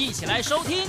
一起来收听《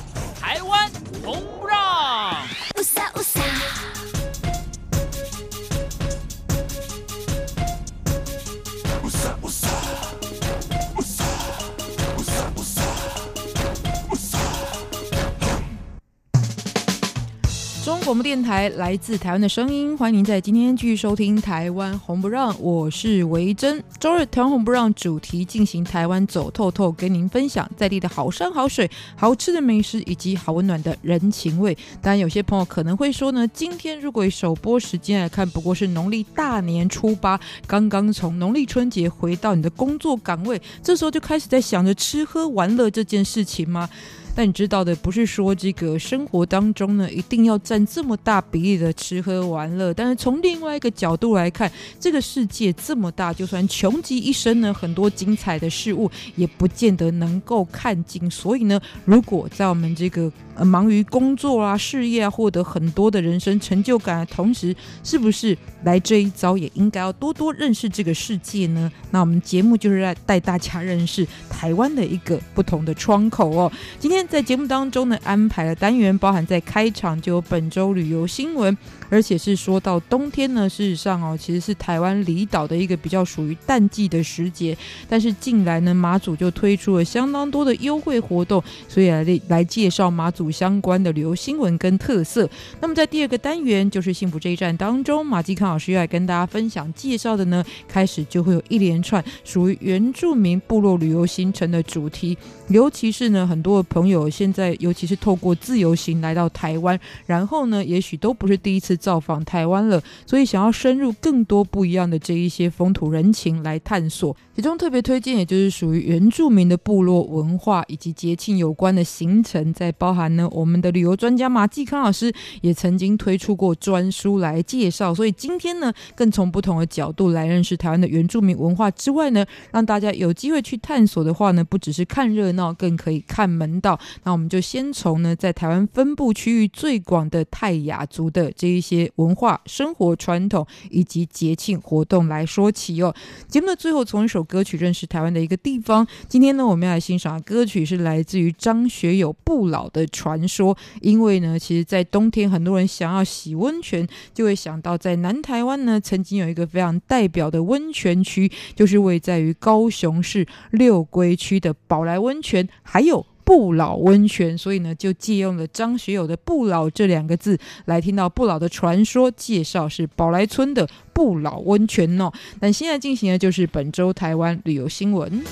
电台来自台湾的声音，欢迎您在今天继续收听《台湾红不让》，我是维珍。周日台湾红不让主题进行台湾走透透，跟您分享在地的好山好水、好吃的美食以及好温暖的人情味。当然，有些朋友可能会说呢，今天如果以首播时间来看，不过是农历大年初八，刚刚从农历春节回到你的工作岗位，这时候就开始在想着吃喝玩乐这件事情吗？但你知道的，不是说这个生活当中呢，一定要占这么大比例的吃喝玩乐。但是从另外一个角度来看，这个世界这么大，就算穷极一生呢，很多精彩的事物也不见得能够看尽。所以呢，如果在我们这个呃忙于工作啊、事业啊，获得很多的人生成就感的同时，是不是来这一遭也应该要多多认识这个世界呢？那我们节目就是来带大家认识台湾的一个不同的窗口哦。今天。在节目当中呢，安排了单元，包含在开场就有本周旅游新闻，而且是说到冬天呢，事实上哦，其实是台湾离岛的一个比较属于淡季的时节，但是近来呢，马祖就推出了相当多的优惠活动，所以来来介绍马祖相关的旅游新闻跟特色。那么在第二个单元就是幸福这一站当中，马继康老师要来跟大家分享介绍的呢，开始就会有一连串属于原住民部落旅游行程的主题，尤其是呢，很多朋友。现在尤其是透过自由行来到台湾，然后呢，也许都不是第一次造访台湾了，所以想要深入更多不一样的这一些风土人情来探索。其中特别推荐，也就是属于原住民的部落文化以及节庆有关的行程，在包含呢，我们的旅游专家马继康老师也曾经推出过专书来介绍。所以今天呢，更从不同的角度来认识台湾的原住民文化之外呢，让大家有机会去探索的话呢，不只是看热闹，更可以看门道。那我们就先从呢，在台湾分布区域最广的泰雅族的这一些文化、生活传统以及节庆活动来说起哦。节目的最后，从一首歌曲认识台湾的一个地方。今天呢，我们要来欣赏的歌曲是来自于张学友《不老的传说》。因为呢，其实，在冬天，很多人想要洗温泉，就会想到在南台湾呢，曾经有一个非常代表的温泉区，就是位在于高雄市六龟区的宝来温泉，还有。不老温泉，所以呢，就借用了张学友的“不老”这两个字来听到不老的传说介绍是宝来村的不老温泉哦。那现在进行的就是本周台湾旅游新闻。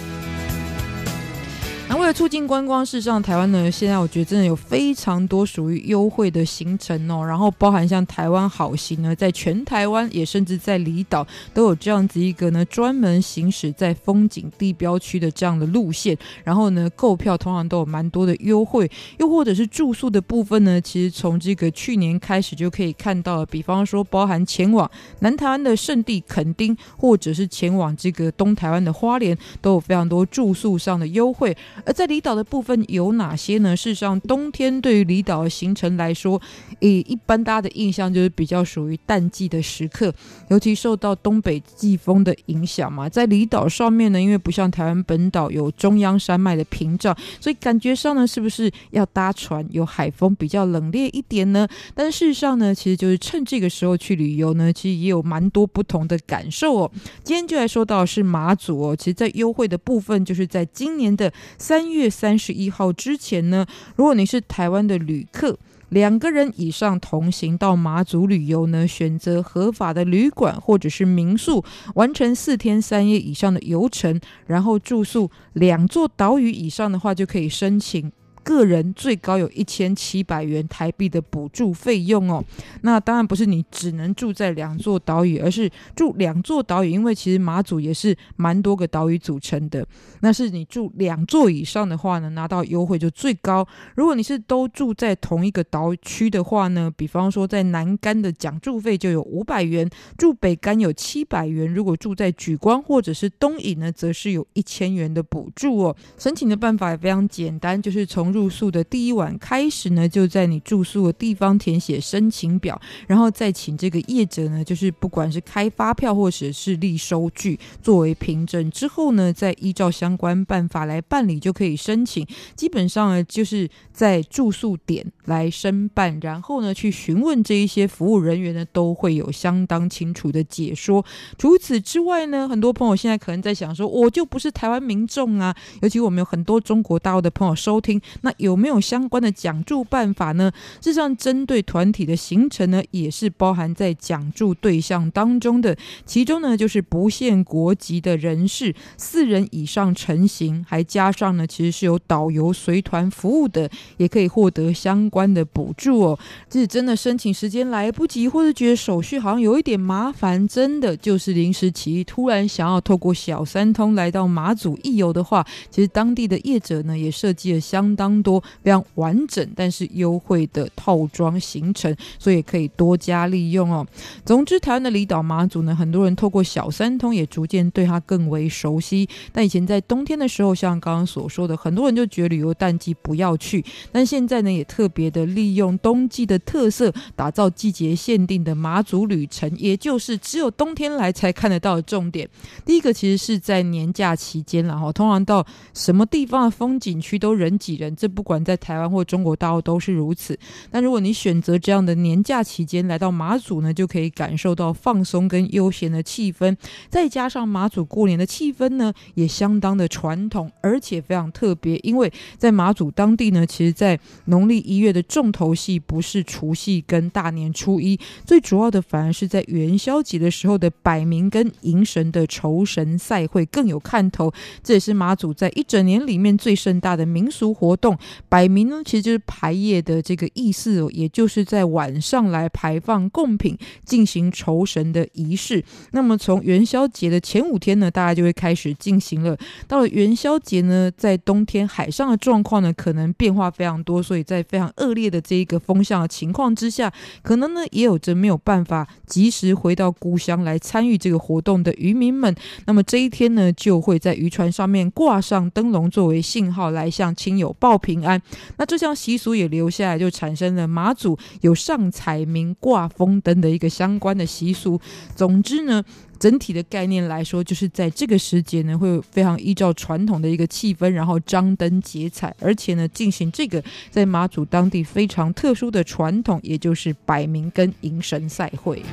那为了促进观光，事实上台湾呢，现在我觉得真的有非常多属于优惠的行程哦。然后包含像台湾好行呢，在全台湾也甚至在离岛都有这样子一个呢，专门行驶在风景地标区的这样的路线。然后呢，购票通常都有蛮多的优惠，又或者是住宿的部分呢，其实从这个去年开始就可以看到了。比方说，包含前往南台湾的圣地垦丁，或者是前往这个东台湾的花莲，都有非常多住宿上的优惠。而在离岛的部分有哪些呢？事实上，冬天对于离岛的行程来说，诶，一般大家的印象就是比较属于淡季的时刻，尤其受到东北季风的影响嘛。在离岛上面呢，因为不像台湾本岛有中央山脉的屏障，所以感觉上呢，是不是要搭船有海风比较冷冽一点呢？但事实上呢，其实就是趁这个时候去旅游呢，其实也有蛮多不同的感受哦。今天就来说到是马祖哦，其实，在优惠的部分，就是在今年的。三月三十一号之前呢，如果你是台湾的旅客，两个人以上同行到马祖旅游呢，选择合法的旅馆或者是民宿，完成四天三夜以上的游程，然后住宿两座岛屿以上的话，就可以申请。个人最高有一千七百元台币的补助费用哦。那当然不是你只能住在两座岛屿，而是住两座岛屿，因为其实马祖也是蛮多个岛屿组成的。那是你住两座以上的话呢，拿到优惠就最高。如果你是都住在同一个岛区的话呢，比方说在南竿的奖助费就有五百元，住北竿有七百元。如果住在莒光或者是东引呢，则是有一千元的补助哦。申请的办法也非常简单，就是从入宿的第一晚开始呢，就在你住宿的地方填写申请表，然后再请这个业者呢，就是不管是开发票或者是立收据作为凭证，之后呢，再依照相关办法来办理就可以申请。基本上呢，就是在住宿点来申办，然后呢，去询问这一些服务人员呢，都会有相当清楚的解说。除此之外呢，很多朋友现在可能在想说，我就不是台湾民众啊，尤其我们有很多中国大陆的朋友收听，那有没有相关的讲住办法呢？事实上，针对团体的行程呢，也是包含在讲住对象当中的。其中呢，就是不限国籍的人士，四人以上成行，还加上呢，其实是有导游随团服务的，也可以获得相关的补助哦。即使真的申请时间来不及，或者觉得手续好像有一点麻烦，真的就是临时起意，突然想要透过小三通来到马祖一游的话，其实当地的业者呢，也设计了相当多非常完整但是优惠的套装行程，所以可以多加利用哦。总之，台湾的离岛马祖呢，很多人透过小三通也逐渐对它更为熟悉。但以前在冬天的时候，像刚刚所说的，很多人就觉得旅游淡季不要去。但现在呢，也特别的利用冬季的特色，打造季节限定的马祖旅程，也就是只有冬天来才看得到的重点。第一个其实是在年假期间，然后通常到什么地方的风景区都人挤人，这不管在台湾或中国大陆都是如此。但如果你选择这样的年假期间来到马祖呢，就可以感受到放松跟悠闲的气氛，再加上马祖过年的气氛呢，也相当的传统，而且非常特别。因为在马祖当地呢，其实，在农历一月的重头戏不是除夕跟大年初一，最主要的反而是在元宵节的时候的摆明跟迎神的酬神赛会更有看头。这也是马祖在一整年里面最盛大的民俗活动。摆明呢，其实就是排夜的这个意思哦，也就是在晚上来排放贡品，进行酬神的仪式。那么从元宵节的前五天呢，大家就会开始进行了。到了元宵节呢，在冬天海上的状况呢，可能变化非常多，所以在非常恶劣的这一个风向的情况之下，可能呢也有着没有办法及时回到故乡来参与这个活动的渔民们。那么这一天呢，就会在渔船上面挂上灯笼作为信号，来向亲友报平安。那这项习俗也留下来，就产生了马祖有上彩明挂风灯的一个相关的习俗。总之呢，整体的概念来说，就是在这个时节呢，会非常依照传统的一个气氛，然后张灯结彩，而且呢，进行这个在马祖当地非常特殊的传统，也就是摆暝跟迎神赛会。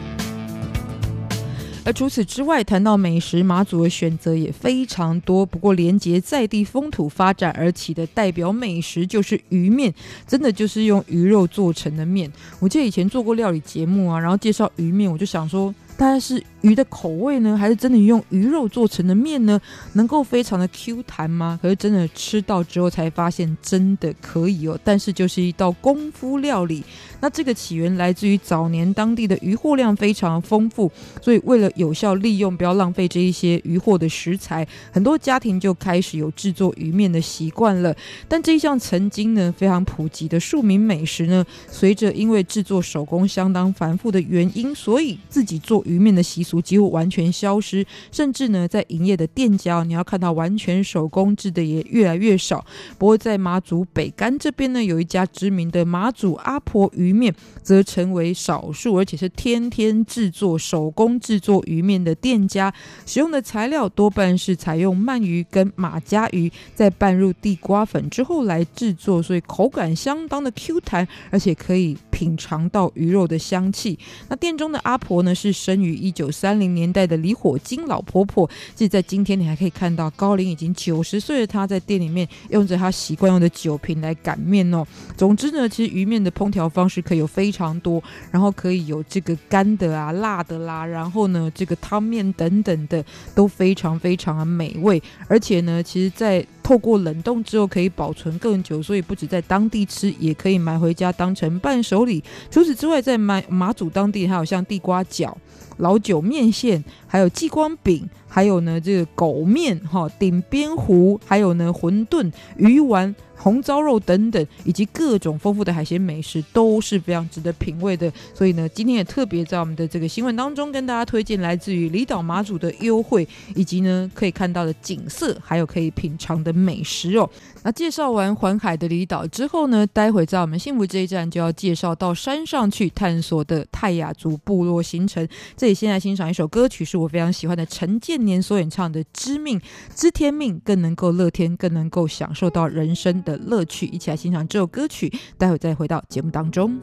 而除此之外，谈到美食，马祖的选择也非常多。不过，连结在地风土发展而起的代表美食就是鱼面，真的就是用鱼肉做成的面。我记得以前做过料理节目啊，然后介绍鱼面，我就想说，大概是鱼的口味呢，还是真的用鱼肉做成的面呢？能够非常的 Q 弹吗？可是真的吃到之后才发现，真的可以哦。但是就是一道功夫料理。那这个起源来自于早年当地的渔获量非常丰富，所以为了有效利用，不要浪费这一些渔获的食材，很多家庭就开始有制作鱼面的习惯了。但这一项曾经呢非常普及的庶民美食呢，随着因为制作手工相当繁复的原因，所以自己做鱼面的习俗几乎完全消失，甚至呢在营业的店家，你要看到完全手工制的也越来越少。不过在马祖北竿这边呢，有一家知名的马祖阿婆鱼。鱼面则成为少数，而且是天天制作手工制作鱼面的店家，使用的材料多半是采用鳗鱼跟马家鱼，再拌入地瓜粉之后来制作，所以口感相当的 Q 弹，而且可以品尝到鱼肉的香气。那店中的阿婆呢，是生于一九三三零年代的李火金老婆婆，即在今天你还可以看到高龄已经九十岁的她在店里面用着她习惯用的酒瓶来擀面哦。总之呢，其实鱼面的烹调方式。可以有非常多，然后可以有这个干的啊、辣的啦，然后呢，这个汤面等等的都非常非常的美味，而且呢，其实，在透过冷冻之后可以保存更久，所以不止在当地吃，也可以买回家当成伴手礼。除此之外，在马马祖当地还有像地瓜饺、老酒面线，还有鸡光饼，还有呢这个狗面哈、顶边糊，还有呢馄饨、鱼丸。红糟肉等等，以及各种丰富的海鲜美食都是非常值得品味的。所以呢，今天也特别在我们的这个新闻当中跟大家推荐来自于离岛马祖的优惠，以及呢可以看到的景色，还有可以品尝的美食哦。那介绍完环海的离岛之后呢，待会在我们幸福这一站就要介绍到山上去探索的泰雅族部落行程。这里先来欣赏一首歌曲，是我非常喜欢的陈建年所演唱的《知命知天命》，更能够乐天，更能够享受到人生的乐趣。一起来欣赏这首歌曲，待会再回到节目当中。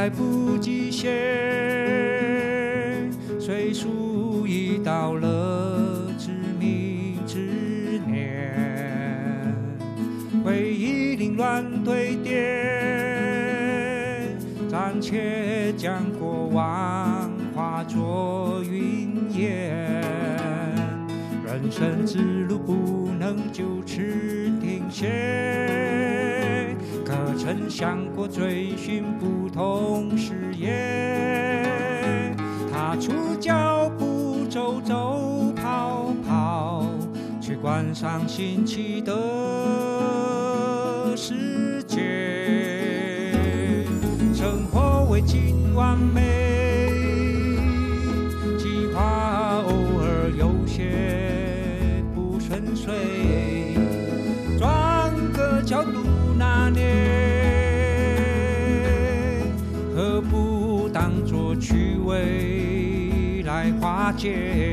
来不及写，岁数已到了知命之年，回忆凌乱堆叠，暂且将过往化作云烟，人生之路不能就此停歇。可曾想过追寻不同视野？踏出脚步，走走跑跑，去观赏新奇的世界。生活未尽完美，来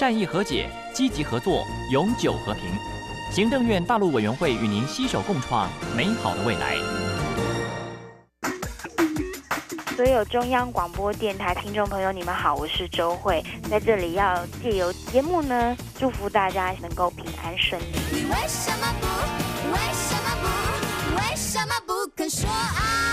善意和解，积极合作，永久和平。行政院大陆委员会与您携手共创美好的未来。所有中央广播电台听众朋友，你们好，我是周慧，在这里要借由节目呢，祝福大家能够平安顺利。你为什么不？为什么不？为什么不肯说爱？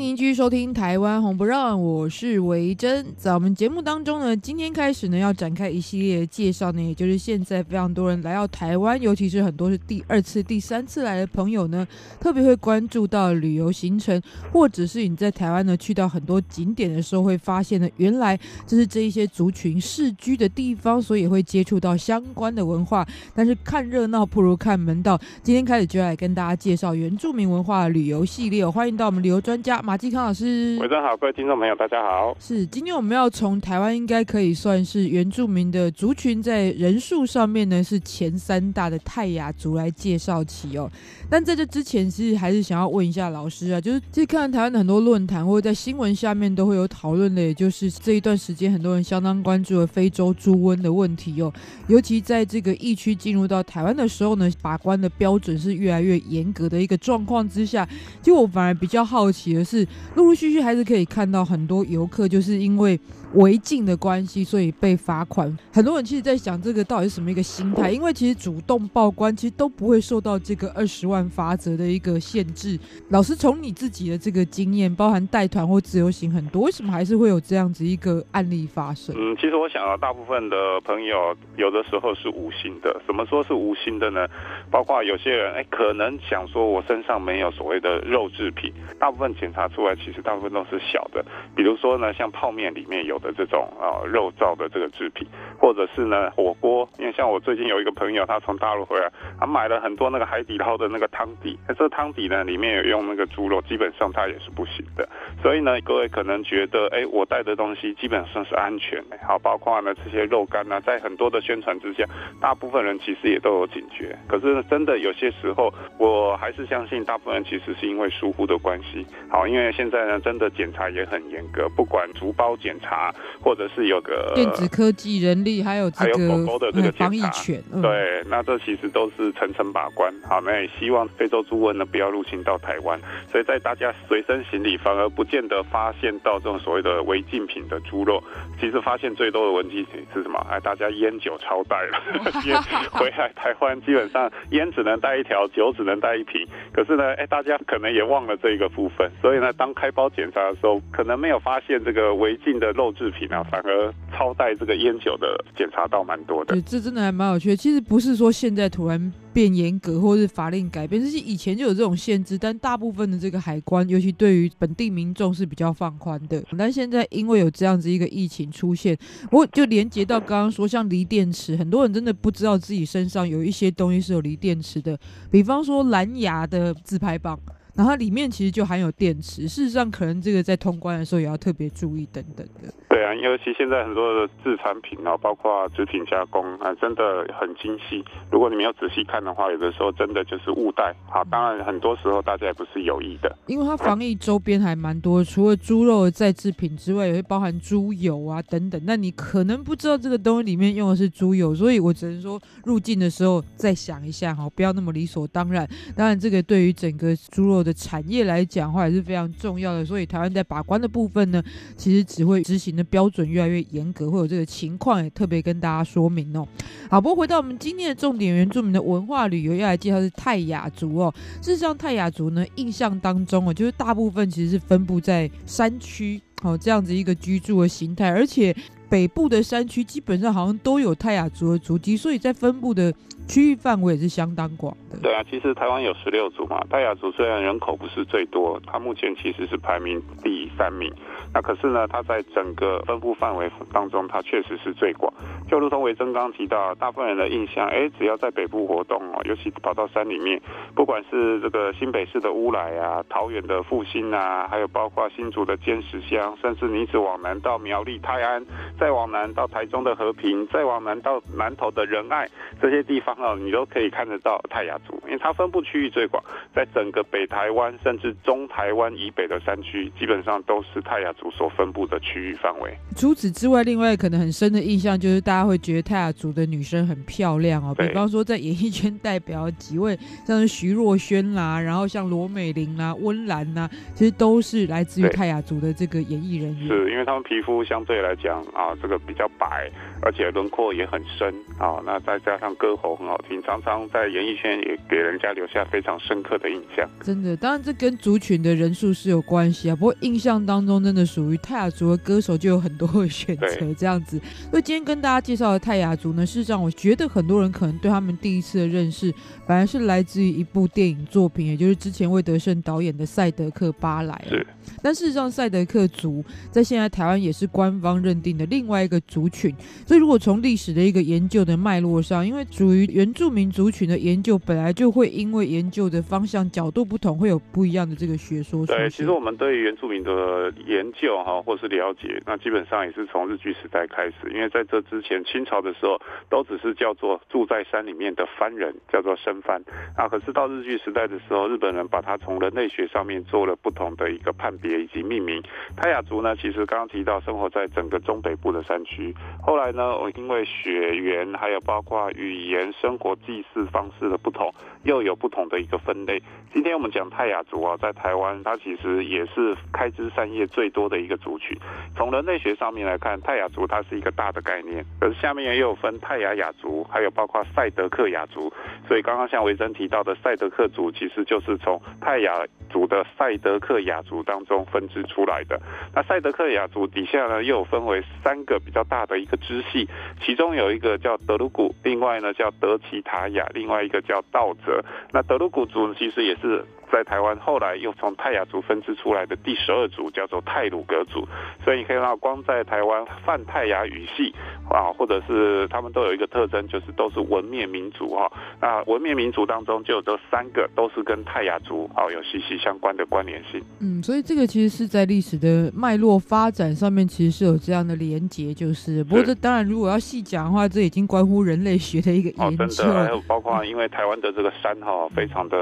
您继续收听《台湾红不让》，我是维珍。在我们节目当中呢，今天开始呢，要展开一系列的介绍呢，也就是现在非常多人来到台湾，尤其是很多是第二次、第三次来的朋友呢，特别会关注到旅游行程，或者是你在台湾呢去到很多景点的时候，会发现呢，原来这是这一些族群世居的地方，所以会接触到相关的文化。但是看热闹不如看门道，今天开始就要来跟大家介绍原住民文化旅游系列，欢迎到我们旅游专家。马继康老师，晚上好，各位听众朋友，大家好。是，今天我们要从台湾应该可以算是原住民的族群，在人数上面呢是前三大的泰雅族来介绍起哦。但在这之前，其实还是想要问一下老师啊，就是其实看台湾的很多论坛或者在新闻下面都会有讨论的，也就是这一段时间很多人相当关注的非洲猪瘟的问题哦。尤其在这个疫区进入到台湾的时候呢，把关的标准是越来越严格的一个状况之下，就我反而比较好奇的。是陆陆续续还是可以看到很多游客，就是因为违禁的关系，所以被罚款。很多人其实，在想这个到底是什么一个心态？因为其实主动报关，其实都不会受到这个二十万罚则的一个限制。老师，从你自己的这个经验，包含带团或自由行很多，为什么还是会有这样子一个案例发生？嗯，其实我想啊，大部分的朋友有的时候是无心的。怎么说是无心的呢？包括有些人哎，可能想说我身上没有所谓的肉制品，大部分检查。出来，其实大部分都是小的，比如说呢，像泡面里面有的这种啊肉燥的这个制品，或者是呢火锅，因为像我最近有一个朋友，他从大陆回来，他买了很多那个海底捞的那个汤底，那这汤底呢里面有用那个猪肉，基本上它也是不行的。所以呢，各位可能觉得，哎，我带的东西基本上是安全的，好，包括呢这些肉干呢，在很多的宣传之下，大部分人其实也都有警觉。可是真的有些时候，我还是相信大部分人其实是因为疏忽的关系，好。因为现在呢，真的检查也很严格，不管竹包检查，或者是有个电子科技、人力，还有这个还有狗狗的这个防疫犬，嗯、对，那这其实都是层层把关。好，那也希望非洲猪瘟呢不要入侵到台湾。所以在大家随身行李，反而不见得发现到这种所谓的违禁品的猪肉。其实发现最多的违禁品是什么？哎，大家烟酒超带了，烟回来台湾基本上烟只能带一条，酒只能带一瓶。可是呢，哎，大家可能也忘了这一个部分，所以。呢当开包检查的时候，可能没有发现这个违禁的肉制品啊，反而超带这个烟酒的检查到蛮多的。对，这真的还蛮有趣的。其实不是说现在突然变严格，或是法令改变，是以前就有这种限制，但大部分的这个海关，尤其对于本地民众是比较放宽的。但现在因为有这样子一个疫情出现，我就连接到刚刚说，像锂电池，很多人真的不知道自己身上有一些东西是有锂电池的，比方说蓝牙的自拍棒。然后它里面其实就含有电池，事实上可能这个在通关的时候也要特别注意等等的。对啊，尤其现在很多的制产品啊，包括制品加工啊，真的很精细。如果你没有仔细看的话，有的时候真的就是误带。好，当然很多时候大家也不是有意的。因为它防疫周边还蛮多，除了猪肉的再制品之外，也会包含猪油啊等等。那你可能不知道这个东西里面用的是猪油，所以我只能说入境的时候再想一下哈，不要那么理所当然。当然，这个对于整个猪肉的产业来讲话，也是非常重要的。所以台湾在把关的部分呢，其实只会执行的标准越来越严格，会有这个情况，也特别跟大家说明哦。好，不过回到我们今天的重点，原住民的文化旅游要来介绍是泰雅族哦。事实上，泰雅族呢，印象当中哦，就是大部分其实是分布在山区，哦，这样子一个居住的形态，而且北部的山区基本上好像都有泰雅族的足迹，所以在分布的。区域范围也是相当广的。对啊，其实台湾有十六族嘛，泰雅族虽然人口不是最多，它目前其实是排名第三名。那可是呢，它在整个分布范围当中，它确实是最广。就如同维珍刚提到，大部分人的印象，哎，只要在北部活动哦，尤其跑到山里面，不管是这个新北市的乌来啊，桃园的复兴啊，还有包括新竹的尖石乡，甚至你一直往南到苗栗泰安，再往南到台中的和平，再往南到南投的仁爱这些地方哦，你都可以看得到泰雅族，因为它分布区域最广，在整个北台湾甚至中台湾以北的山区，基本上都是泰雅族所分布的区域范围。除此之外，另外可能很深的印象就是大家会觉得泰雅族的女生很漂亮哦，比方说在演艺圈代表几位，像是徐若瑄啦，然后像罗美玲啦、温岚呐，其实都是来自于泰雅族的这个演艺人员。是因为他们皮肤相对来讲啊，这个比较白，而且轮廓也很深啊，那再加上歌喉很好听，常常在演艺圈也给人家留下非常深刻的印象。真的，当然这跟族群的人数是有关系啊，不过印象当中真的属于泰雅族的歌手就有很多的选择这样子。所以今天跟大家介绍的泰雅族呢，事实上我觉得很多人可能对他们第一次的认识，反而是来自于一部电影作品，也就是之前魏德胜导演的《赛德克巴莱》。是。但事实上，赛德克族在现在台湾也是官方认定的另外一个族群。所以，如果从历史的一个研究的脉络上，因为属于原住民族群的研究，本来就会因为研究的方向角度不同，会有不一样的这个学说。对，其实我们对于原住民的研究哈，或是了解，那基本上也是从日据时代开始。因为在这之前，清朝的时候都只是叫做住在山里面的番人，叫做生番。啊，可是到日据时代的时候，日本人把它从人类学上面做了不同的一个判别。以及命名，泰雅族呢，其实刚刚提到生活在整个中北部的山区。后来呢，我因为血缘，还有包括语言、生活、祭祀方式的不同，又有不同的一个分类。今天我们讲泰雅族啊，在台湾，它其实也是开枝散叶最多的一个族群。从人类学上面来看，泰雅族它是一个大的概念，可是下面也有分泰雅雅族，还有包括赛德克雅族。所以刚刚像维珍提到的赛德克族，其实就是从泰雅族的赛德克雅族当中分支出来的。那赛德克雅族底下呢，又有分为三个比较大的一个支系，其中有一个叫德鲁古，另外呢叫德奇塔雅，另外一个叫道泽。那德鲁古族其实也是。在台湾后来又从泰雅族分支出来的第十二族叫做泰鲁格族，所以你可以看到，光在台湾泛泰雅语系啊，或者是他们都有一个特征，就是都是文面民族哈。那文面民族当中就有这三个，都是跟泰雅族啊有息息相关的关联性。嗯，所以这个其实是在历史的脉络发展上面，其实是有这样的连结，就是。不过这当然，如果要细讲的话，这已经关乎人类学的一个研究。哦，真的，还有包括因为台湾的这个山哈非常的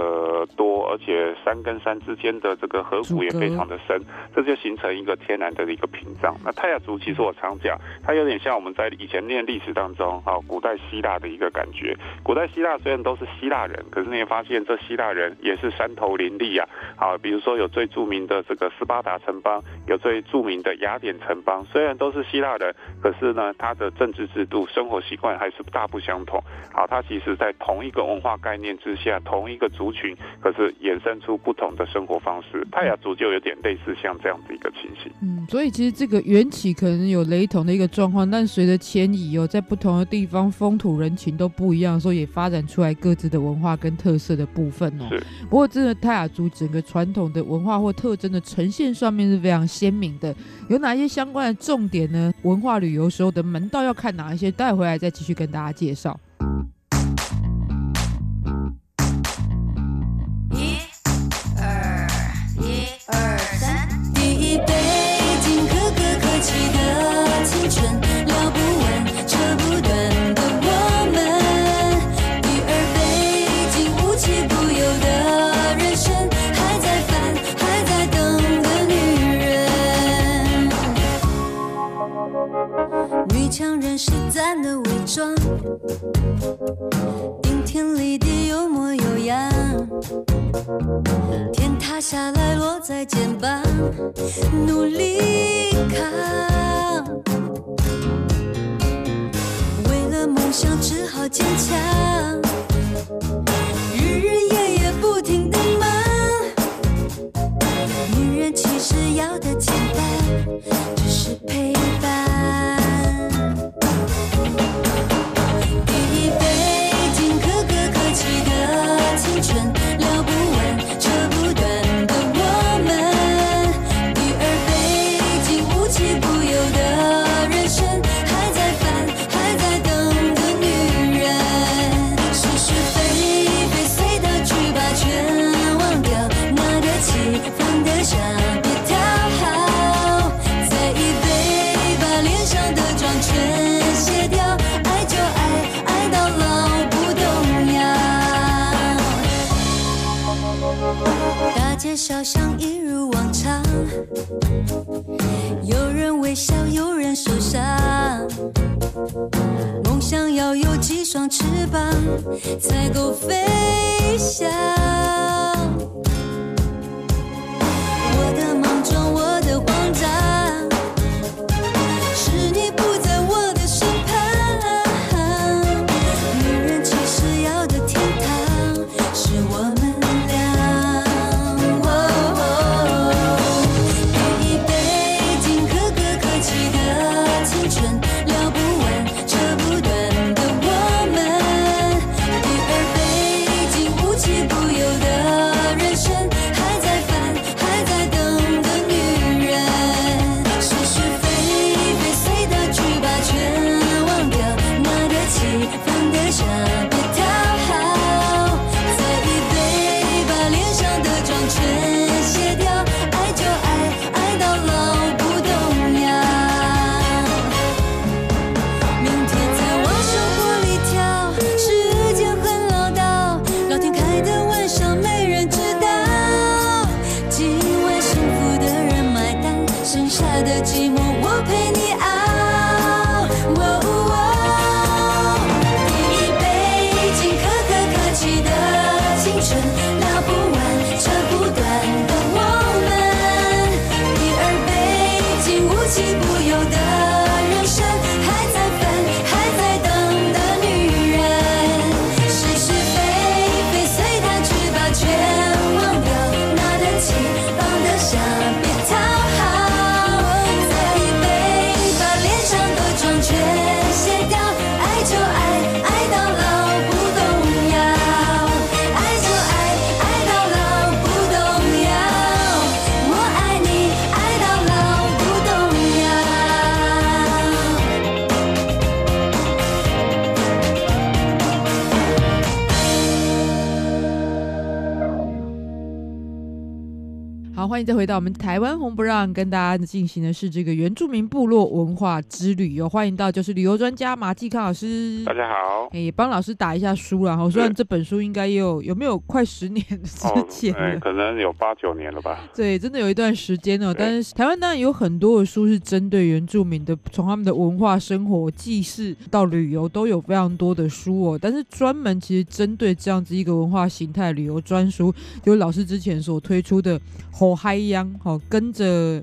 多，而且。山跟山之间的这个河谷也非常的深，这就形成一个天然的一个屏障。那泰雅族其实我常讲，它有点像我们在以前念历史当中，啊，古代希腊的一个感觉。古代希腊虽然都是希腊人，可是你也发现这希腊人也是山头林立啊。好，比如说有最著名的这个斯巴达城邦，有最著名的雅典城邦，虽然都是希腊人，可是呢，他的政治制度、生活习惯还是大不相同。好，它其实在同一个文化概念之下，同一个族群，可是衍生出不同的生活方式，泰雅族就有点类似像这样子一个情形。嗯，所以其实这个缘起可能有雷同的一个状况，但随着迁移哦，在不同的地方风土人情都不一样，所以也发展出来各自的文化跟特色的部分哦。是。不过，真的泰雅族整个传统的文化或特征的呈现上面是非常鲜明的。有哪一些相关的重点呢？文化旅游时候的门道要看哪一些？带回来再继续跟大家介绍。的伪装，顶天立地有模有样，天塌下来落在肩膀，努力扛。为了梦想只好坚强，日日夜夜不停的忙。女人其实要的简单，只是陪伴。笑，有人受伤。梦想要有几双翅膀，才够飞翔。我的莽撞，我的慌张。再回到我们台湾跟大家进行的是这个原住民部落文化之旅哟。欢迎到就是旅游专家马继康老师，大家好。也帮老师打一下书了哈。虽然这本书应该也有有没有快十年之前、哦，可能有八九年了吧。对，真的有一段时间哦。但是台湾当然有很多的书是针对原住民的，从他们的文化、生活、记事到旅游都有非常多的书哦。但是专门其实针对这样子一个文化形态旅游专书，就是老师之前所推出的。好嗨秧，好跟着。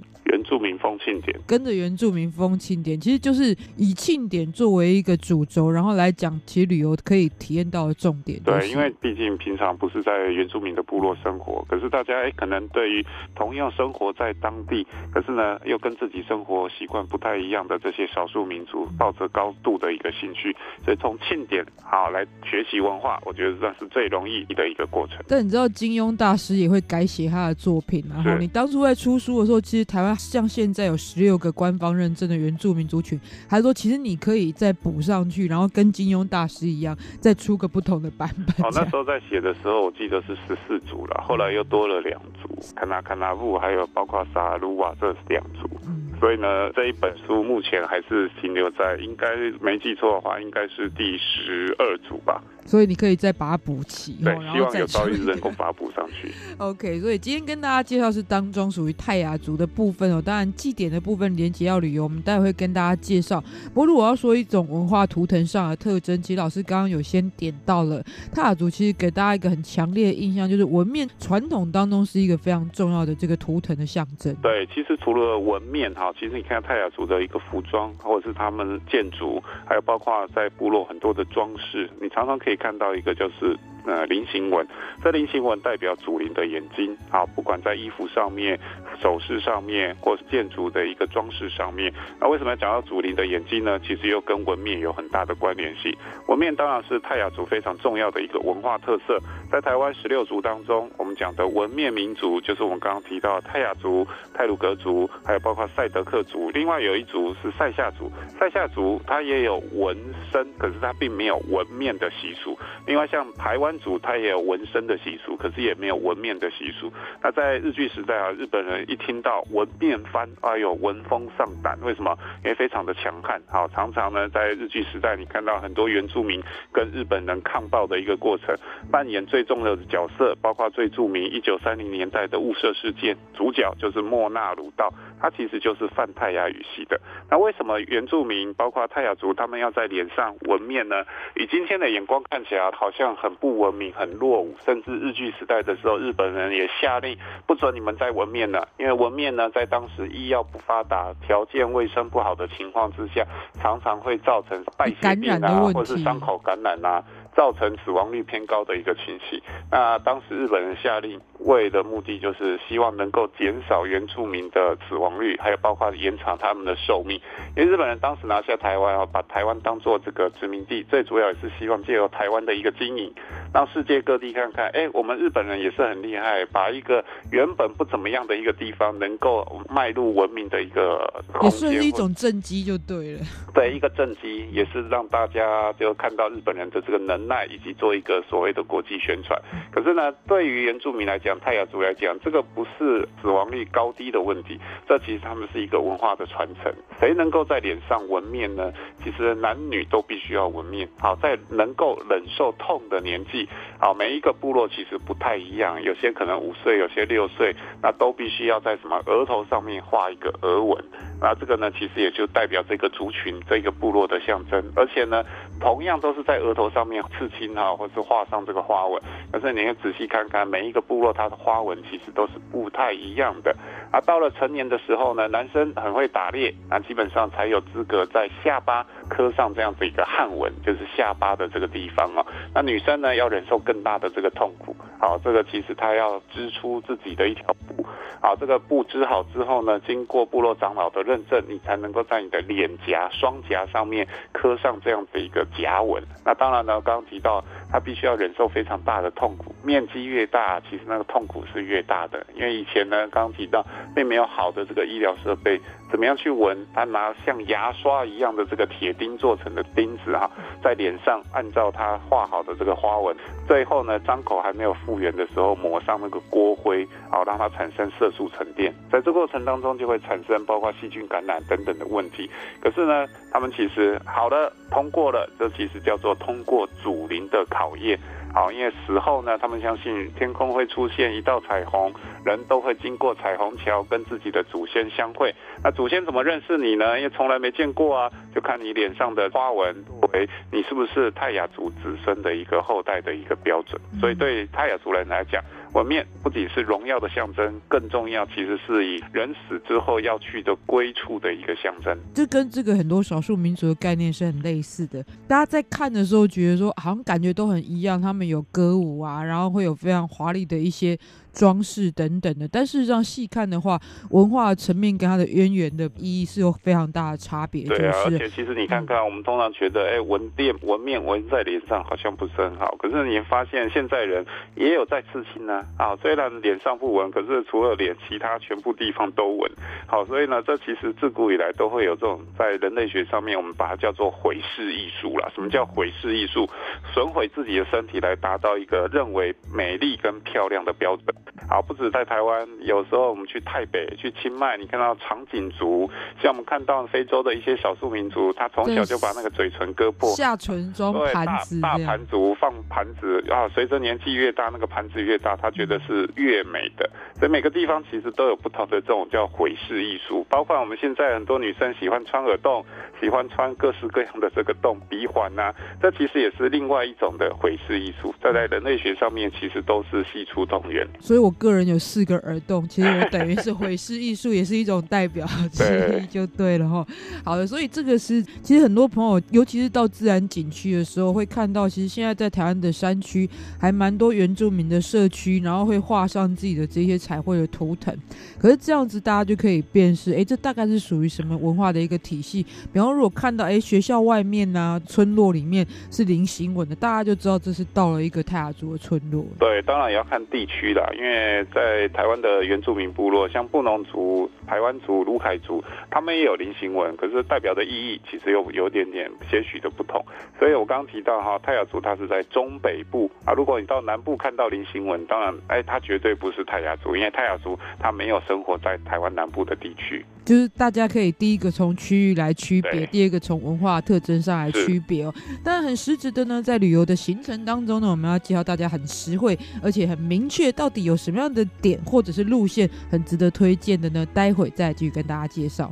庆典，跟着原住民风庆典，其实就是以庆典作为一个主轴，然后来讲其实旅游可以体验到的重点。对，因为毕竟平常不是在原住民的部落生活，可是大家哎，可能对于同样生活在当地，可是呢又跟自己生活习惯不太一样的这些少数民族，抱着高度的一个兴趣，所以从庆典好来学习文化，我觉得这是最容易的一个过程。但你知道金庸大师也会改写他的作品，然后你当初在出书的时候，其实台湾。像现在有十六个官方认证的原住民族群，还说其实你可以再补上去，然后跟金庸大师一样，再出个不同的版本。哦，那时候在写的时候，我记得是十四组了，后来又多了两组，卡纳卡纳布，还有包括萨鲁瓦这两组。嗯，所以呢，这一本书目前还是停留在，应该没记错的话，应该是第十二组吧。所以你可以再把它补齐，对，希望有朝一日能够把它补上去。OK，所以今天跟大家介绍是当中属于泰雅族的部分哦。当然祭典的部分连接要旅游，我们待会会跟大家介绍。不过如果要说一种文化图腾上的特征，其实老师刚刚有先点到了泰雅族，其实给大家一个很强烈的印象，就是纹面传统当中是一个非常重要的这个图腾的象征。对，其实除了纹面哈，其实你看泰雅族的一个服装，或者是他们建筑，还有包括在部落很多的装饰，你常常可以。看到一个就是呃菱形纹，这菱形纹代表祖灵的眼睛，好，不管在衣服上面、首饰上面，或是建筑的一个装饰上面。那为什么要讲到祖灵的眼睛呢？其实又跟纹面有很大的关联性。纹面当然是泰雅族非常重要的一个文化特色，在台湾十六族当中，我们讲的纹面民族就是我们刚刚提到泰雅族、泰鲁阁族，还有包括赛德克族，另外有一族是赛夏族。赛夏族它也有纹身，可是它并没有纹面的习俗。另外，像台湾湾族他也有纹身的习俗，可是也没有纹面的习俗。那在日据时代啊，日本人一听到纹面番，哎呦，闻风丧胆。为什么？因为非常的强悍。好，常常呢，在日据时代，你看到很多原住民跟日本人抗暴的一个过程，扮演最重要的角色，包括最著名一九三零年代的雾社事件，主角就是莫那鲁道，它其实就是泛泰雅语系的。那为什么原住民包括泰雅族他们要在脸上纹面呢？以今天的眼光看起来好像很不文明、很落伍，甚至日据时代的时候，日本人也下令不准你们再纹面了，因为纹面呢，在当时医药不发达、条件卫生不好的情况之下，常常会造成败血病啊，或是伤口感染啊。造成死亡率偏高的一个情形。那当时日本人下令，为的目的就是希望能够减少原住民的死亡率，还有包括延长他们的寿命。因为日本人当时拿下台湾啊，把台湾当做这个殖民地，最主要也是希望借由台湾的一个经营，让世界各地看看，哎，我们日本人也是很厉害，把一个原本不怎么样的一个地方，能够迈入文明的一个也是一种政绩就对了。对，一个政绩也是让大家就看到日本人的这个能以及做一个所谓的国际宣传。可是呢，对于原住民来讲，泰雅族来讲，这个不是死亡率高低的问题，这其实他们是一个文化的传承。谁能够在脸上纹面呢？其实男女都必须要纹面。好，在能够忍受痛的年纪，好，每一个部落其实不太一样，有些可能五岁，有些六岁，那都必须要在什么额头上面画一个额纹。那这个呢，其实也就代表这个族群、这个部落的象征。而且呢，同样都是在额头上面刺青哈，或是画上这个花纹。可是你要仔细看看，每一个部落它的花纹其实都是不太一样的。啊，到了成年的时候呢，男生很会打猎，那基本上才有资格在下巴刻上这样子一个汉纹，就是下巴的这个地方啊。那女生呢，要忍受更大的这个痛苦。好，这个其实她要织出自己的一条布。好，这个布织好之后呢，经过部落长老的认证，你才能够在你的脸颊、双颊上面刻上这样子一个甲纹。那当然呢，刚刚提到他必须要忍受非常大的痛苦，面积越大，其实那个痛苦是越大的。因为以前呢，刚刚提到并没有好的这个医疗设备。怎么样去纹？他拿像牙刷一样的这个铁钉做成的钉子哈，在脸上按照他画好的这个花纹，最后呢，伤口还没有复原的时候，抹上那个锅灰，好让它产生色素沉淀。在这过程当中，就会产生包括细菌感染等等的问题。可是呢，他们其实好的通过了，这其实叫做通过祖灵的考验。好，因为死后呢，他们相信天空会出现一道彩虹，人都会经过彩虹桥跟自己的祖先相会。那祖先怎么认识你呢？因为从来没见过啊，就看你脸上的花纹，为你是不是泰雅族子孙的一个后代的一个标准。所以对泰雅族人来讲，我面不仅是荣耀的象征，更重要其实是以人死之后要去的归处的一个象征。这跟这个很多少数民族的概念是很类似的。大家在看的时候觉得说，好像感觉都很一样，他们有歌舞啊，然后会有非常华丽的一些。装饰等等的，但事实上细看的话，文化层面跟它的渊源的意义是有非常大的差别。对啊，就是、而且其实你看看，我们通常觉得，哎，纹面纹面纹在脸上好像不是很好，可是你发现现在人也有在刺青呢。啊，虽然脸上不纹，可是除了脸，其他全部地方都纹。好，所以呢，这其实自古以来都会有这种在人类学上面，我们把它叫做毁视艺术啦。什么叫毁视艺术？损毁自己的身体来达到一个认为美丽跟漂亮的标准。好，不止在台湾，有时候我们去泰北、去清迈，你看到长颈族，像我们看到非洲的一些少数民族，他从小就把那个嘴唇割破，下唇装盘子，大盘族放盘子啊，随着年纪越大，那个盘子越大，他觉得是越美的。所以每个地方其实都有不同的这种叫毁饰艺术，包括我们现在很多女生喜欢穿耳洞，喜欢穿各式各样的这个洞鼻环呐、啊，这其实也是另外一种的毁饰艺术，在在人类学上面其实都是系出同源。所以我个人有四个耳洞，其实我等于是毁饰艺术，也是一种代表 之一，就对了哈。好的，所以这个是其实很多朋友，尤其是到自然景区的时候，会看到，其实现在在台湾的山区还蛮多原住民的社区，然后会画上自己的这些。彩绘的图腾，可是这样子大家就可以辨识，哎，这大概是属于什么文化的一个体系？比方如果看到，哎，学校外面呐、啊，村落里面是菱形纹的，大家就知道这是到了一个泰雅族的村落。对，当然也要看地区啦，因为在台湾的原住民部落，像布农族、台湾族、卢凯族，他们也有菱形纹，可是代表的意义其实有有点点些许的不同。所以我刚刚提到哈，泰雅族它是在中北部啊。如果你到南部看到菱形纹，当然，哎，它绝对不是泰雅族，因为泰雅族它没有生活在台湾南部的地区。就是大家可以第一个从区域来区别，第二个从文化特征上来区别哦。但很实质的呢，在旅游的行程当中呢，我们要介绍大家很实惠，而且很明确，到底有什么样的点或者是路线很值得推荐的呢？待会再继续跟大家介绍。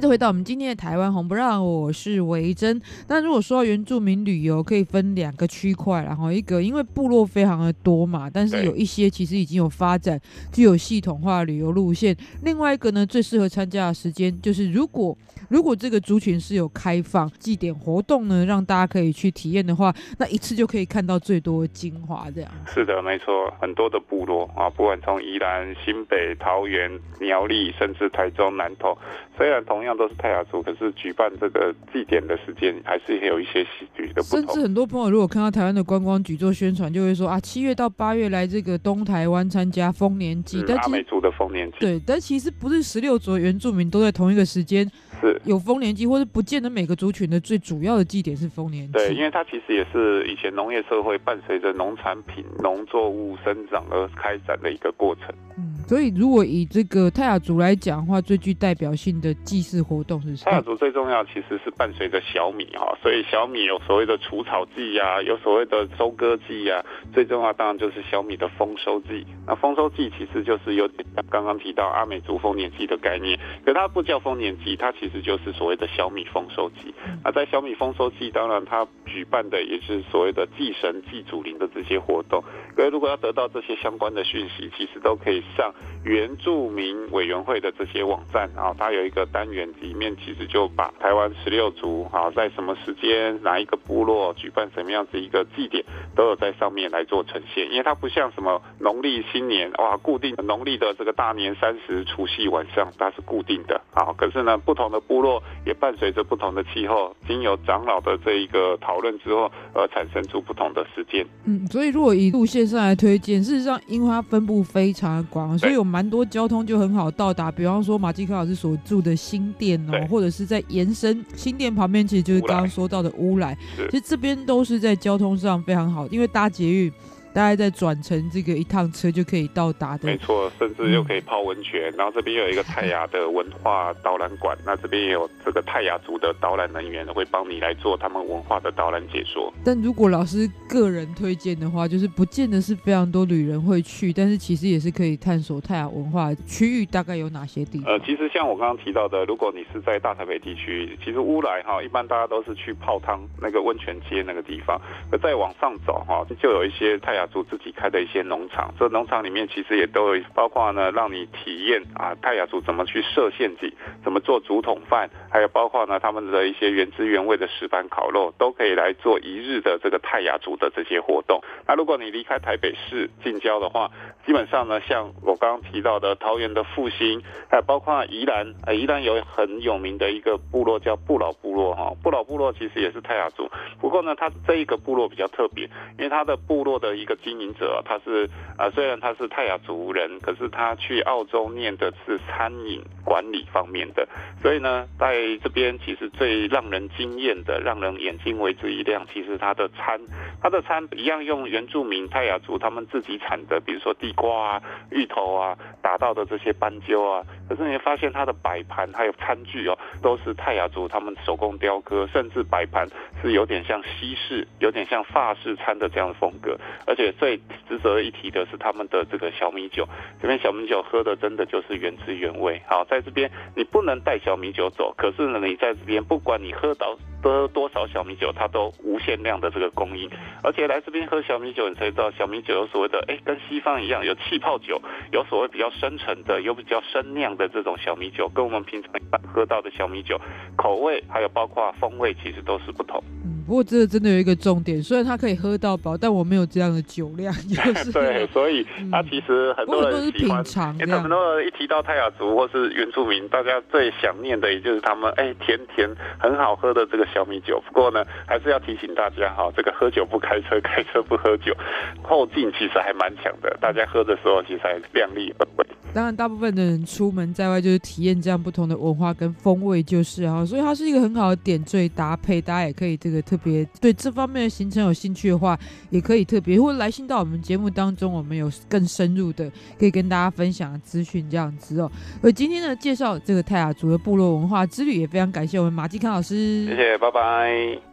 再回到我们今天的台湾红不让，我是维珍。那如果说到原住民旅游，可以分两个区块，然后一个因为部落非常的多嘛，但是有一些其实已经有发展具有系统化旅游路线。另外一个呢，最适合参加的时间就是如果。如果这个族群是有开放祭典活动呢，让大家可以去体验的话，那一次就可以看到最多的精华。这样是的，没错，很多的部落啊，不管从宜兰、新北、桃园、苗栗，甚至台中南投，虽然同同样都是泰雅族，可是举办这个祭典的时间还是有一些戏剧的不同。甚至很多朋友如果看到台湾的观光局做宣传，就会说啊，七月到八月来这个东台湾参加丰年祭，但阿美族的丰年祭。对，但其实不是十六族原住民都在同一个时间。是有丰年祭，或者不见得每个族群的最主要的祭典是丰年祭。对，因为它其实也是以前农业社会伴随着农产品、农作物生长而开展的一个过程。嗯，所以如果以这个泰雅族来讲的话，最具代表性的祭祀活动是什么？泰雅族最重要其实是伴随着小米哈，所以小米有所谓的除草祭呀，有所谓的收割祭呀，最重要当然就是小米的丰收祭。那丰收祭其实就是有点像刚刚提到阿美族丰年祭的概念，可它不叫丰年祭，它其实就是所谓的小米丰收季。那在小米丰收季，当然它举办的也是所谓的祭神、祭祖灵的这些活动。各位如果要得到这些相关的讯息，其实都可以上原住民委员会的这些网站啊，它有一个单元里面，其实就把台湾十六族啊，在什么时间、哪一个部落举办什么样子一个祭典，都有在上面来做呈现。因为它不像什么农历新年哇，固定的农历的这个大年三十、除夕晚上，它是固定的啊。可是呢，不同的部落也伴随着不同的气候，经由长老的这一个讨论之后，而产生出不同的时间。嗯，所以如果以路线上来推荐，事实上，因为它分布非常广，所以有蛮多交通就很好到达。比方说马基克老师所住的新店哦，或者是在延伸新店旁边，其实就是刚刚说到的乌来，其实这边都是在交通上非常好，因为搭捷运。大概再转乘这个一趟车就可以到达的，没错，甚至又可以泡温泉。嗯、然后这边有一个泰雅的文化导览馆，那这边也有这个泰雅族的导览人员会帮你来做他们文化的导览解说。但如果老师个人推荐的话，就是不见得是非常多旅人会去，但是其实也是可以探索泰雅文化区域大概有哪些地方。呃，其实像我刚刚提到的，如果你是在大台北地区，其实乌来哈，一般大家都是去泡汤那个温泉街那个地方，而再往上走哈，就有一些泰雅。族自己开的一些农场，这农场里面其实也都有包括呢，让你体验啊泰雅族怎么去设陷阱，怎么做竹筒饭，还有包括呢他们的一些原汁原味的石板烤肉，都可以来做一日的这个泰雅族的这些活动。那如果你离开台北市近郊的话，基本上呢，像我刚刚提到的桃园的复兴，还有包括宜兰，呃，宜兰有很有名的一个部落叫不老部落哈，不老部落其实也是泰雅族，不过呢，它这一个部落比较特别，因为它的部落的一个经营者，他是啊、虽然他是泰雅族人，可是他去澳洲念的是餐饮管理方面的，所以呢，在这边其实最让人惊艳的，让人眼睛为之一亮，其实他的餐，他的餐一样用原住民泰雅族他们自己产的，比如说地。瓜啊，芋头啊，打到的这些斑鸠啊，可是你会发现他的摆盘还有餐具哦，都是泰雅族他们手工雕刻，甚至摆盘是有点像西式，有点像法式餐的这样的风格。而且最值得一提的是他们的这个小米酒，这边小米酒喝的真的就是原汁原味。好，在这边你不能带小米酒走，可是呢，你在这边不管你喝到。喝多少小米酒，它都无限量的这个供应，而且来这边喝小米酒，你才知道小米酒有所谓的，哎，跟西方一样，有气泡酒，有所谓比较深沉的，有比较深酿的这种小米酒，跟我们平常喝到的小米酒口味，还有包括风味，其实都是不同。不过这个真的有一个重点，虽然他可以喝到饱，但我没有这样的酒量。就是、对，所以他其实很多人喜欢。嗯、因为很多人一提到泰雅族或是原住民，大家最想念的也就是他们哎甜甜很好喝的这个小米酒。不过呢，还是要提醒大家哈，这个喝酒不开车，开车不喝酒，后劲其实还蛮强的。大家喝的时候其实还量力而为。当然，大部分的人出门在外就是体验这样不同的文化跟风味，就是啊，所以它是一个很好的点缀搭配。大家也可以这个特别对这方面的行程有兴趣的话，也可以特别或来信到我们节目当中，我们有更深入的可以跟大家分享的资讯这样子哦。而今天呢，介绍这个泰雅族的部落文化之旅，也非常感谢我们马继康老师，谢谢，拜拜。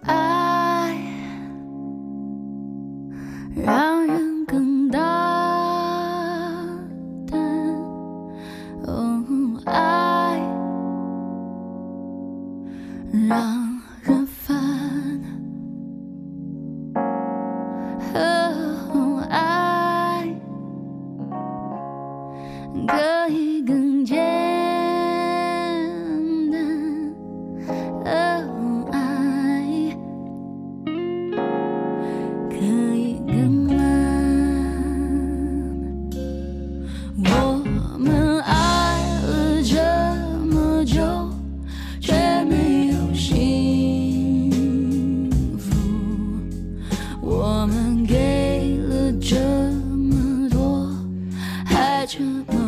爱让人更大胆，哦，爱。让哦，爱可以更坚这么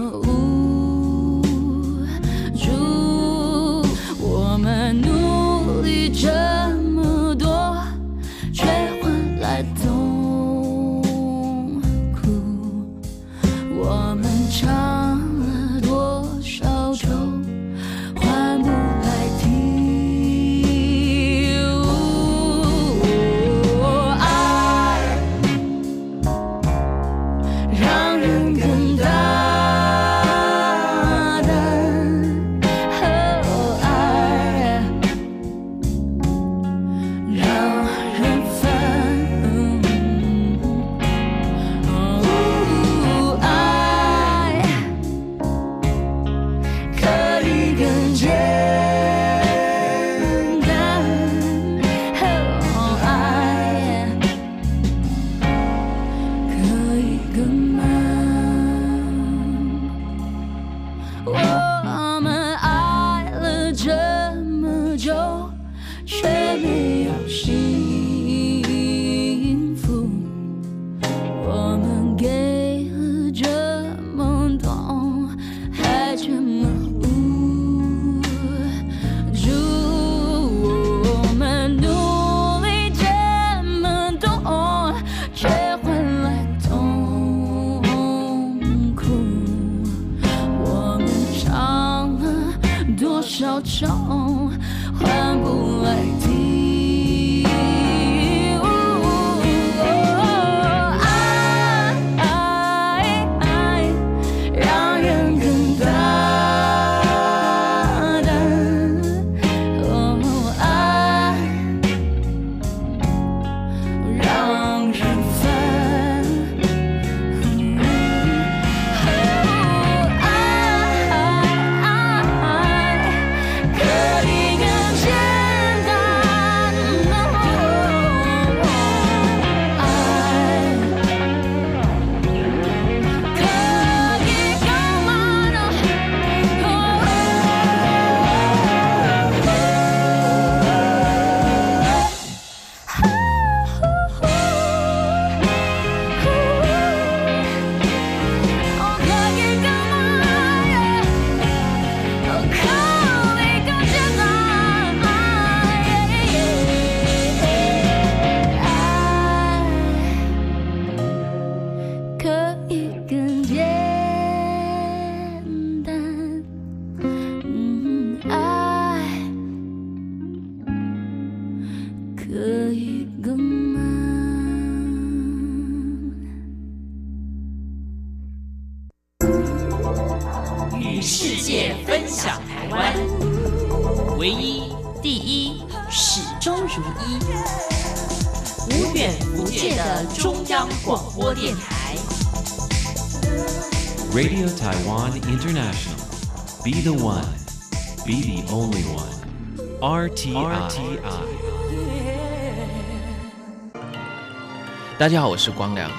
大家好，我是光良。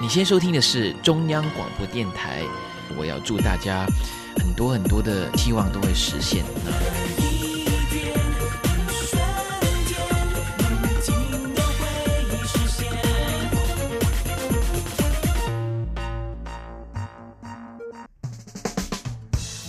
你先收听的是中央广播电台。我要祝大家很多很多的期望都会实现。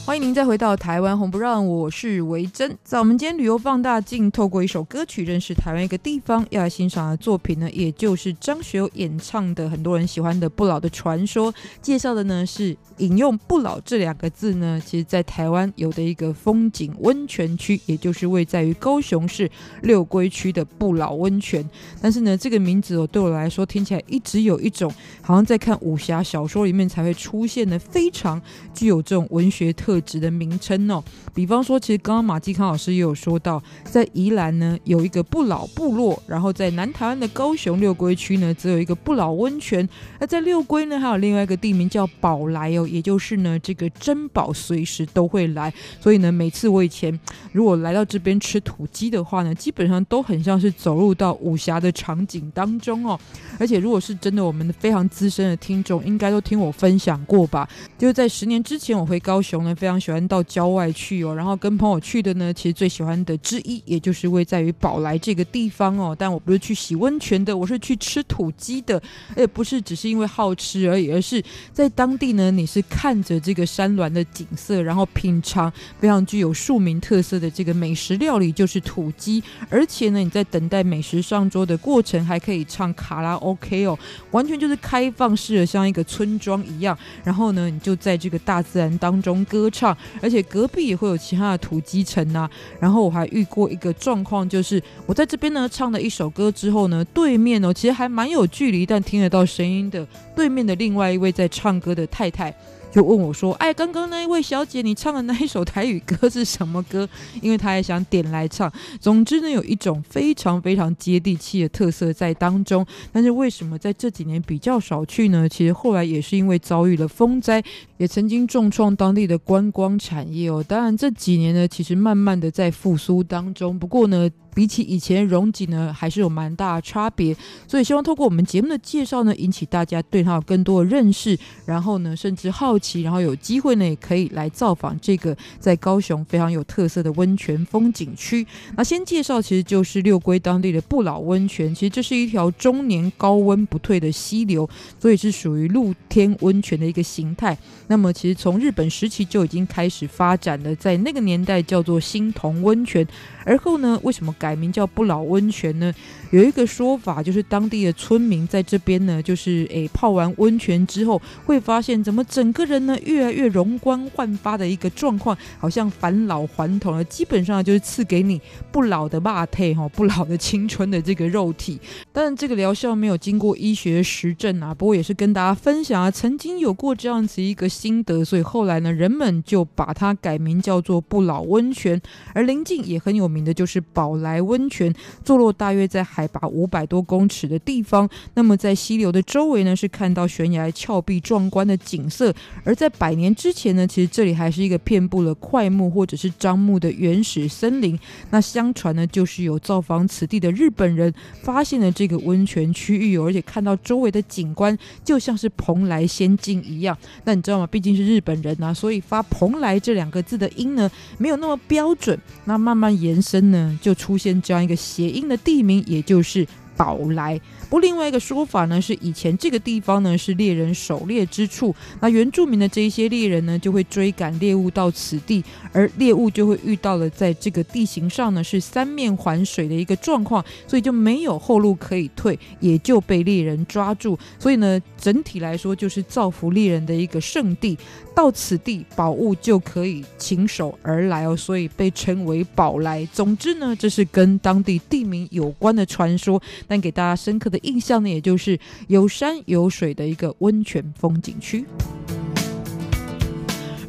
欢迎您再回到台湾红不让，我是维珍。在我们今天旅游放大镜，透过一首歌曲认识台湾一个地方，要来欣赏的作品呢，也就是张学友演唱的很多人喜欢的《不老的传说》。介绍的呢是引用“不老”这两个字呢，其实在台湾有的一个风景温泉区，也就是位在于高雄市六龟区的不老温泉。但是呢，这个名字哦，对我来说听起来一直有一种好像在看武侠小说里面才会出现的非常具有这种文学特质的名称哦，比方说，其实刚刚马继康老师也有说到，在宜兰呢有一个不老部落，然后在南台湾的高雄六龟区呢，则有一个不老温泉。而在六龟呢，还有另外一个地名叫宝来哦，也就是呢这个珍宝随时都会来。所以呢，每次我以前如果来到这边吃土鸡的话呢，基本上都很像是走入到武侠的场景当中哦。而且如果是真的，我们的非常资深的听众应该都听我分享过吧？就是在十年之前，我回高雄呢，非常喜欢到郊外去哦，然后跟朋友去的呢，其实最喜欢的之一，也就是位在于宝来这个地方哦。但我不是去洗温泉的，我是去吃土鸡的，也不是只是因为好吃而已，而是在当地呢，你是看着这个山峦的景色，然后品尝非常具有庶民特色的这个美食料理，就是土鸡。而且呢，你在等待美食上桌的过程，还可以唱卡拉 OK 哦，完全就是开放式的，像一个村庄一样。然后呢，你就在这个大自然当中歌唱，而且隔壁也会有其他的土鸡城啊。然后我还遇过一个状况，就是我在这边呢唱了一首歌之后呢，对面哦其实还蛮有距离，但听得到声音的对面的另外一位在唱歌的太太。就问我说：“哎，刚刚那一位小姐，你唱的那一首台语歌是什么歌？因为她也想点来唱。总之呢，有一种非常非常接地气的特色在当中。但是为什么在这几年比较少去呢？其实后来也是因为遭遇了风灾，也曾经重创当地的观光产业哦。当然这几年呢，其实慢慢的在复苏当中。不过呢。”比起以前荣景呢，还是有蛮大的差别，所以希望透过我们节目的介绍呢，引起大家对它有更多的认识，然后呢，甚至好奇，然后有机会呢，也可以来造访这个在高雄非常有特色的温泉风景区。那先介绍，其实就是六龟当地的不老温泉，其实这是一条终年高温不退的溪流，所以是属于露天温泉的一个形态。那么，其实从日本时期就已经开始发展了，在那个年代叫做新铜温泉，而后呢，为什么改？名叫不老温泉呢？有一个说法，就是当地的村民在这边呢，就是诶泡完温泉之后，会发现怎么整个人呢越来越容光焕发的一个状况，好像返老还童了。基本上就是赐给你不老的肉体哈，不老的青春的这个肉体。当然，这个疗效没有经过医学实证啊，不过也是跟大家分享啊，曾经有过这样子一个心得，所以后来呢，人们就把它改名叫做不老温泉。而邻近也很有名的就是宝来温泉，坐落大约在。海拔五百多公尺的地方，那么在溪流的周围呢，是看到悬崖峭壁壮观的景色。而在百年之前呢，其实这里还是一个遍布了块木或者是樟木的原始森林。那相传呢，就是有造访此地的日本人发现了这个温泉区域，而且看到周围的景观就像是蓬莱仙境一样。那你知道吗？毕竟是日本人啊，所以发蓬莱这两个字的音呢，没有那么标准。那慢慢延伸呢，就出现这样一个谐音的地名，也就是宝来。不另外一个说法呢，是以前这个地方呢是猎人狩猎之处，那原住民的这一些猎人呢就会追赶猎物到此地，而猎物就会遇到了在这个地形上呢是三面环水的一个状况，所以就没有后路可以退，也就被猎人抓住。所以呢，整体来说就是造福猎人的一个圣地。到此地，宝物就可以亲手而来哦，所以被称为宝来。总之呢，这是跟当地地名有关的传说，但给大家深刻的印象呢，也就是有山有水的一个温泉风景区。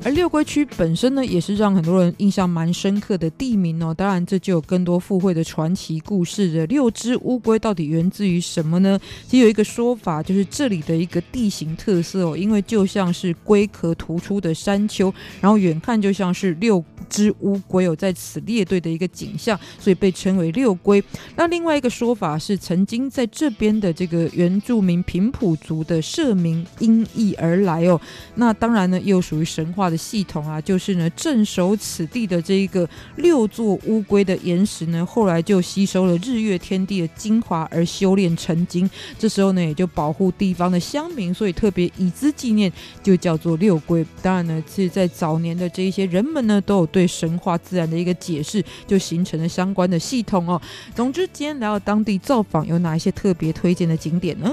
而六龟区本身呢，也是让很多人印象蛮深刻的地名哦。当然，这就有更多附会的传奇故事的。六只乌龟到底源自于什么呢？其实有一个说法，就是这里的一个地形特色哦，因为就像是龟壳突出的山丘，然后远看就像是六只乌龟有在此列队的一个景象，所以被称为六龟。那另外一个说法是，曾经在这边的这个原住民平埔族的社名因意而来哦。那当然呢，又属于神话的系统啊，就是呢，镇守此地的这一个六座乌龟的岩石呢，后来就吸收了日月天地的精华而修炼成精。这时候呢，也就保护地方的乡民，所以特别以资纪念，就叫做六龟。当然呢，其实在早年的这一些人们呢，都有对神话自然的一个解释，就形成了相关的系统哦。总之，今天来到当地造访，有哪一些特别推荐的景点呢？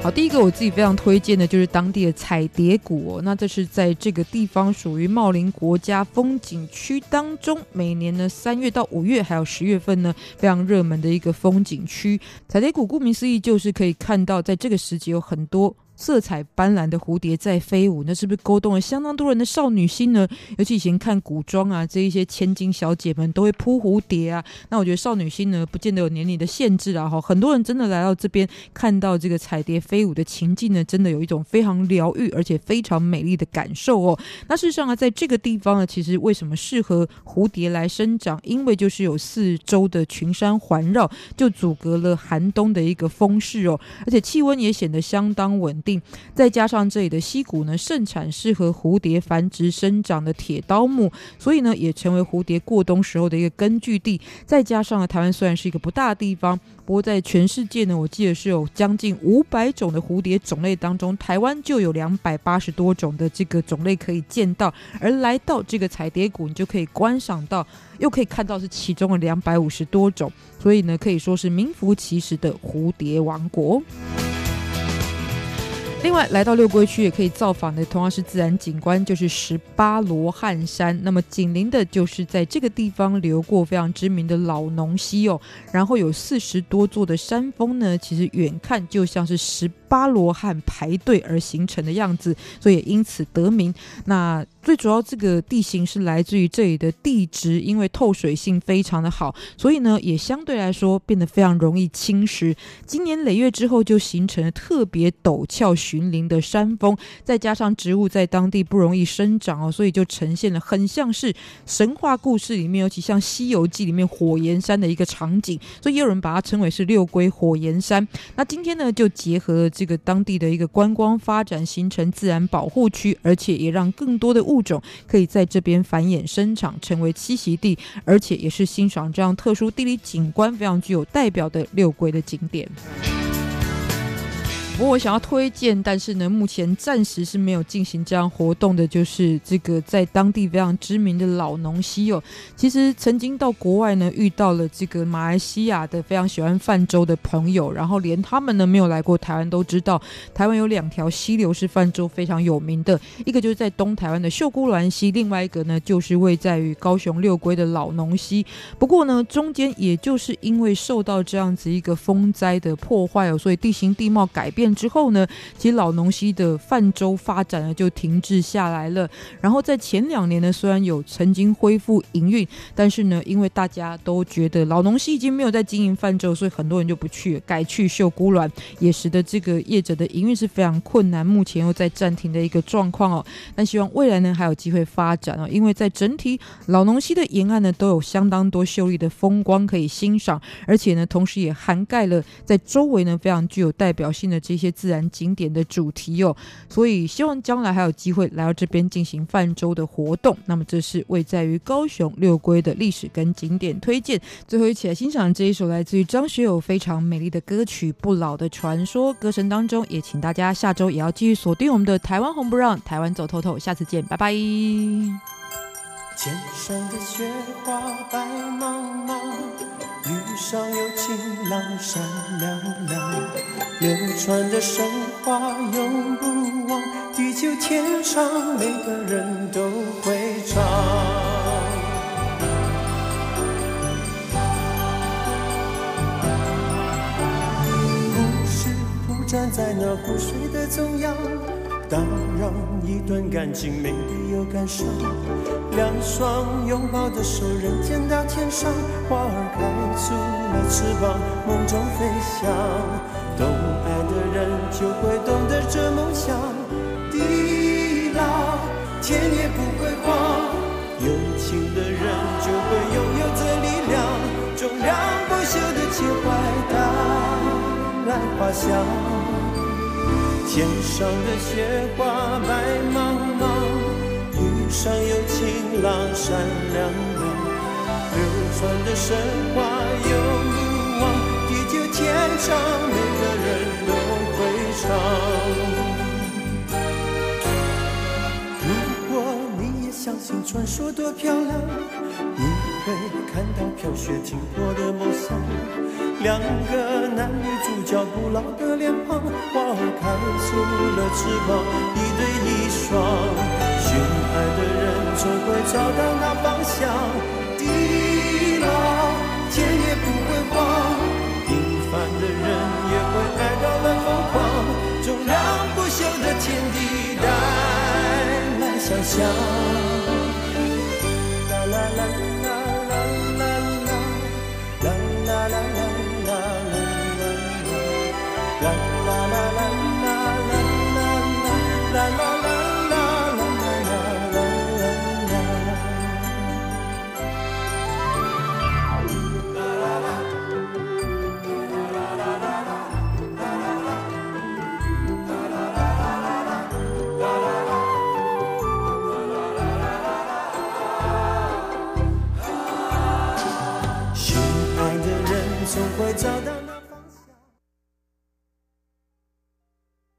好，第一个我自己非常推荐的就是当地的彩蝶谷哦。那这是在这个地方属于茂林国家风景区当中，每年呢三月到五月还有十月份呢非常热门的一个风景区。彩蝶谷顾名思义就是可以看到，在这个时节有很多。色彩斑斓的蝴蝶在飞舞，那是不是勾动了相当多人的少女心呢？尤其以前看古装啊，这一些千金小姐们都会扑蝴蝶啊。那我觉得少女心呢，不见得有年龄的限制啊。哈，很多人真的来到这边，看到这个彩蝶飞舞的情境呢，真的有一种非常疗愈而且非常美丽的感受哦。那事实上啊，在这个地方呢，其实为什么适合蝴蝶来生长？因为就是有四周的群山环绕，就阻隔了寒冬的一个风势哦，而且气温也显得相当稳定。再加上这里的溪谷呢，盛产适合蝴蝶繁殖生长的铁刀木，所以呢，也成为蝴蝶过冬时候的一个根据地。再加上呢，台湾虽然是一个不大的地方，不过在全世界呢，我记得是有将近五百种的蝴蝶种类当中，台湾就有两百八十多种的这个种类可以见到。而来到这个彩蝶谷，你就可以观赏到，又可以看到是其中的两百五十多种，所以呢，可以说是名副其实的蝴蝶王国。另外，来到六龟区也可以造访的，同样是自然景观，就是十八罗汉山。那么紧邻的就是在这个地方流过非常知名的老农溪哦。然后有四十多座的山峰呢，其实远看就像是十八罗汉排队而形成的样子，所以也因此得名。那最主要，这个地形是来自于这里的地质，因为透水性非常的好，所以呢，也相对来说变得非常容易侵蚀。经年累月之后，就形成了特别陡峭寻林的山峰，再加上植物在当地不容易生长哦，所以就呈现了很像是神话故事里面，尤其像《西游记》里面火焰山的一个场景，所以也有人把它称为是六龟火焰山。那今天呢，就结合了这个当地的一个观光发展，形成自然保护区，而且也让更多的物。种可以在这边繁衍生长，成为栖息地，而且也是欣赏这样特殊地理景观非常具有代表的六龟的景点。不过我想要推荐，但是呢，目前暂时是没有进行这样活动的，就是这个在当地非常知名的老农溪哦。其实曾经到国外呢，遇到了这个马来西亚的非常喜欢泛舟的朋友，然后连他们呢没有来过台湾都知道，台湾有两条溪流是泛舟非常有名的，一个就是在东台湾的秀姑峦溪，另外一个呢就是位在于高雄六龟的老农溪。不过呢，中间也就是因为受到这样子一个风灾的破坏哦，所以地形地貌改变之后呢，其实老农溪的泛舟发展呢就停滞下来了。然后在前两年呢，虽然有曾经恢复营运，但是呢，因为大家都觉得老农溪已经没有在经营泛舟，所以很多人就不去，改去秀姑峦，也使得这个业者的营运是非常困难，目前又在暂停的一个状况哦。但希望未来呢还有机会发展哦，因为在整体老农溪的沿岸呢都有相当多秀丽的风光可以欣赏，而且呢，同时也涵盖了在周围呢非常具有代表性的这一些自然景点的主题哦，所以希望将来还有机会来到这边进行泛舟的活动。那么这是位在于高雄六龟的历史跟景点推荐。最后一起来欣赏这一首来自于张学友非常美丽的歌曲《不老的传说》。歌声当中也请大家下周也要继续锁定我们的台湾红不让，台湾走透透。下次见，拜拜。天上的雪花白茫茫。雨上有晴朗闪亮亮，流传的神话永不忘，地久天长，每个人都会唱。故事铺展在那湖水的中央。当让一段感情美丽又感伤，两双拥抱的手，人间到天上，花儿开出了翅膀，梦中飞翔。懂爱的人就会懂得这梦想，地老天也不会荒，有情的人就会拥有这力量，终让不朽的情怀带来花香。天上的雪花白茫茫，雨上有晴朗闪亮亮，流传的神话永不忘，地久天长，每个人都会唱。如果你也相信传说多漂亮，你会看到飘雪停泊的梦想。两个男女主角不老的脸庞，花儿开出了翅膀，一对一双。寻爱的人总会找到那方向，地老天也不会荒。平凡的人也会爱到了疯狂，总让不朽的天地带来想象。啦啦啦啦啦啦啦，啦啦啦。